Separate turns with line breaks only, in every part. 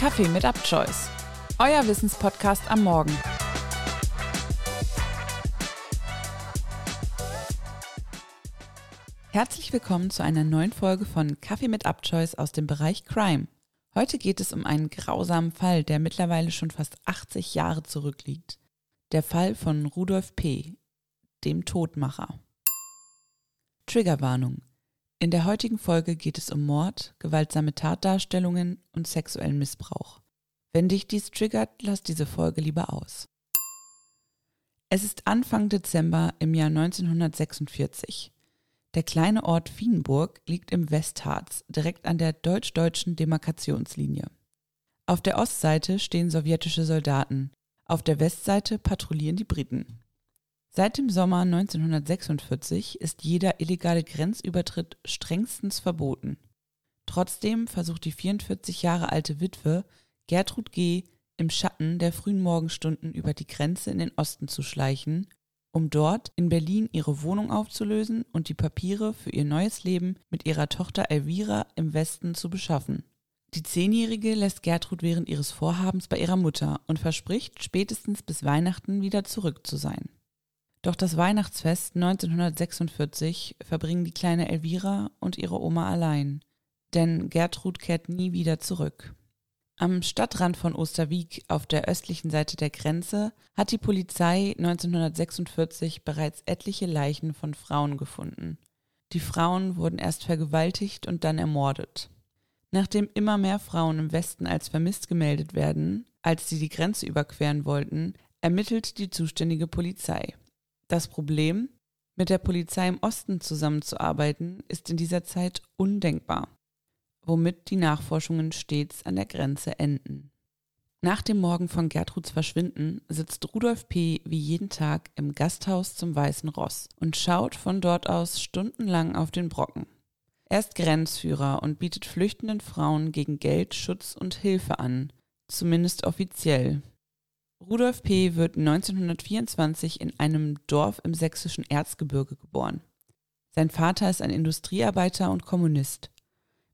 Kaffee mit Upchoice, euer Wissenspodcast am Morgen. Herzlich willkommen zu einer neuen Folge von Kaffee mit Upchoice aus dem Bereich Crime. Heute geht es um einen grausamen Fall, der mittlerweile schon fast 80 Jahre zurückliegt. Der Fall von Rudolf P., dem Todmacher. Triggerwarnung. In der heutigen Folge geht es um Mord, gewaltsame Tatdarstellungen und sexuellen Missbrauch. Wenn dich dies triggert, lass diese Folge lieber aus. Es ist Anfang Dezember im Jahr 1946. Der kleine Ort Wienburg liegt im Westharz, direkt an der deutsch-deutschen Demarkationslinie. Auf der Ostseite stehen sowjetische Soldaten, auf der Westseite patrouillieren die Briten. Seit dem Sommer 1946 ist jeder illegale Grenzübertritt strengstens verboten. Trotzdem versucht die 44 Jahre alte Witwe Gertrud G. im Schatten der frühen Morgenstunden über die Grenze in den Osten zu schleichen, um dort in Berlin ihre Wohnung aufzulösen und die Papiere für ihr neues Leben mit ihrer Tochter Elvira im Westen zu beschaffen. Die Zehnjährige lässt Gertrud während ihres Vorhabens bei ihrer Mutter und verspricht, spätestens bis Weihnachten wieder zurück zu sein. Doch das Weihnachtsfest 1946 verbringen die kleine Elvira und ihre Oma allein, denn Gertrud kehrt nie wieder zurück. Am Stadtrand von Osterwieck auf der östlichen Seite der Grenze hat die Polizei 1946 bereits etliche Leichen von Frauen gefunden. Die Frauen wurden erst vergewaltigt und dann ermordet. Nachdem immer mehr Frauen im Westen als vermisst gemeldet werden, als sie die Grenze überqueren wollten, ermittelt die zuständige Polizei. Das Problem, mit der Polizei im Osten zusammenzuarbeiten, ist in dieser Zeit undenkbar, womit die Nachforschungen stets an der Grenze enden. Nach dem Morgen von Gertruds Verschwinden sitzt Rudolf P. wie jeden Tag im Gasthaus zum Weißen Ross und schaut von dort aus stundenlang auf den Brocken. Er ist Grenzführer und bietet flüchtenden Frauen gegen Geld Schutz und Hilfe an, zumindest offiziell. Rudolf P. wird 1924 in einem Dorf im sächsischen Erzgebirge geboren. Sein Vater ist ein Industriearbeiter und Kommunist.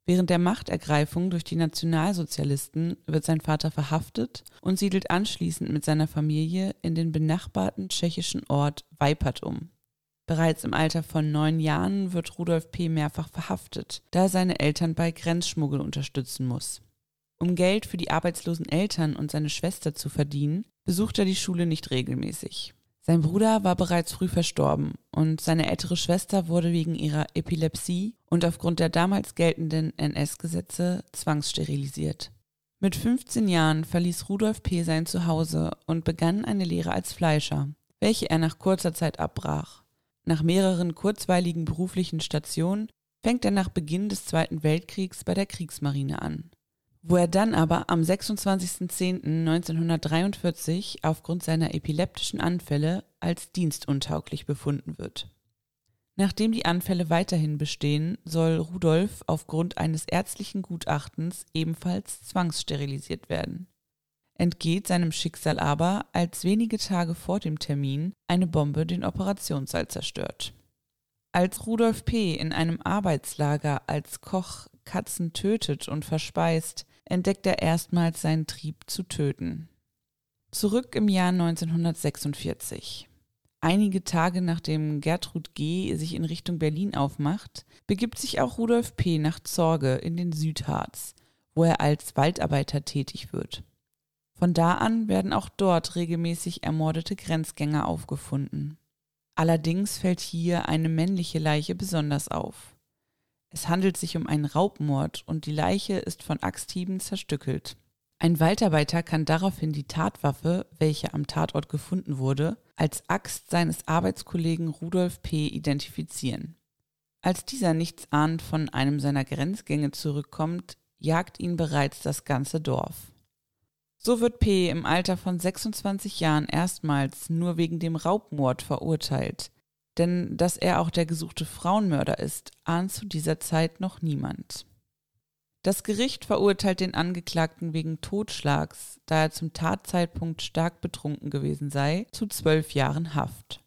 Während der Machtergreifung durch die Nationalsozialisten wird sein Vater verhaftet und siedelt anschließend mit seiner Familie in den benachbarten tschechischen Ort Weipert um. Bereits im Alter von neun Jahren wird Rudolf P. mehrfach verhaftet, da er seine Eltern bei Grenzschmuggel unterstützen muss. Um Geld für die arbeitslosen Eltern und seine Schwester zu verdienen, besucht er die Schule nicht regelmäßig. Sein Bruder war bereits früh verstorben und seine ältere Schwester wurde wegen ihrer Epilepsie und aufgrund der damals geltenden NS-Gesetze zwangssterilisiert. Mit 15 Jahren verließ Rudolf P. sein Zuhause und begann eine Lehre als Fleischer, welche er nach kurzer Zeit abbrach. Nach mehreren kurzweiligen beruflichen Stationen fängt er nach Beginn des Zweiten Weltkriegs bei der Kriegsmarine an wo er dann aber am 26.10.1943 aufgrund seiner epileptischen Anfälle als dienstuntauglich befunden wird. Nachdem die Anfälle weiterhin bestehen, soll Rudolf aufgrund eines ärztlichen Gutachtens ebenfalls zwangssterilisiert werden. Entgeht seinem Schicksal aber, als wenige Tage vor dem Termin eine Bombe den Operationssaal zerstört. Als Rudolf P. in einem Arbeitslager als Koch Katzen tötet und verspeist, entdeckt er erstmals seinen Trieb zu töten. Zurück im Jahr 1946. Einige Tage nachdem Gertrud G. sich in Richtung Berlin aufmacht, begibt sich auch Rudolf P. nach Zorge in den Südharz, wo er als Waldarbeiter tätig wird. Von da an werden auch dort regelmäßig ermordete Grenzgänger aufgefunden. Allerdings fällt hier eine männliche Leiche besonders auf. Es handelt sich um einen Raubmord und die Leiche ist von Axthieben zerstückelt. Ein Waldarbeiter kann daraufhin die Tatwaffe, welche am Tatort gefunden wurde, als Axt seines Arbeitskollegen Rudolf P. identifizieren. Als dieser nichts ahnt von einem seiner Grenzgänge zurückkommt, jagt ihn bereits das ganze Dorf. So wird P. im Alter von 26 Jahren erstmals nur wegen dem Raubmord verurteilt, denn dass er auch der gesuchte Frauenmörder ist, ahnt zu dieser Zeit noch niemand. Das Gericht verurteilt den Angeklagten wegen Totschlags, da er zum Tatzeitpunkt stark betrunken gewesen sei, zu zwölf Jahren Haft.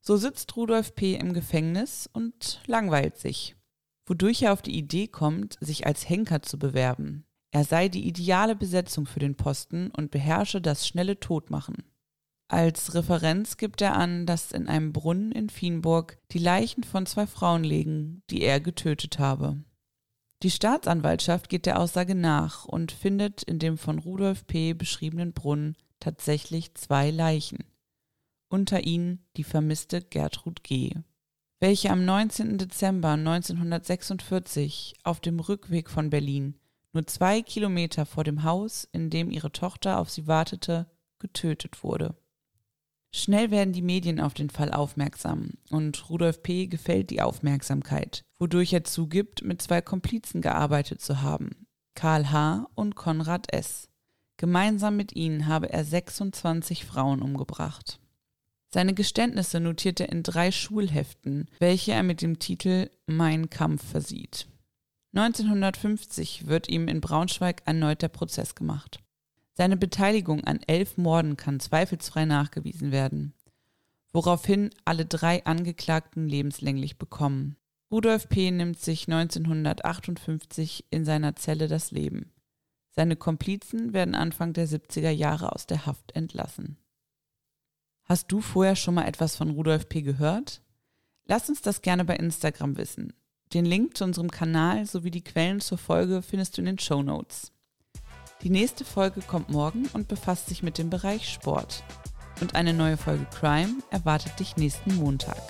So sitzt Rudolf P. im Gefängnis und langweilt sich, wodurch er auf die Idee kommt, sich als Henker zu bewerben. Er sei die ideale Besetzung für den Posten und beherrsche das schnelle Todmachen. Als Referenz gibt er an, dass in einem Brunnen in Fienburg die Leichen von zwei Frauen liegen, die er getötet habe. Die Staatsanwaltschaft geht der Aussage nach und findet in dem von Rudolf P. beschriebenen Brunnen tatsächlich zwei Leichen. Unter ihnen die vermisste Gertrud G., welche am 19. Dezember 1946 auf dem Rückweg von Berlin, nur zwei Kilometer vor dem Haus, in dem ihre Tochter auf sie wartete, getötet wurde. Schnell werden die Medien auf den Fall aufmerksam und Rudolf P. gefällt die Aufmerksamkeit, wodurch er zugibt, mit zwei Komplizen gearbeitet zu haben, Karl H. und Konrad S. Gemeinsam mit ihnen habe er 26 Frauen umgebracht. Seine Geständnisse notiert er in drei Schulheften, welche er mit dem Titel Mein Kampf versieht. 1950 wird ihm in Braunschweig erneut der Prozess gemacht. Seine Beteiligung an elf Morden kann zweifelsfrei nachgewiesen werden, woraufhin alle drei Angeklagten lebenslänglich bekommen. Rudolf P. nimmt sich 1958 in seiner Zelle das Leben. Seine Komplizen werden Anfang der 70er Jahre aus der Haft entlassen. Hast du vorher schon mal etwas von Rudolf P. gehört? Lass uns das gerne bei Instagram wissen. Den Link zu unserem Kanal sowie die Quellen zur Folge findest du in den Show Notes. Die nächste Folge kommt morgen und befasst sich mit dem Bereich Sport. Und eine neue Folge Crime erwartet dich nächsten Montag.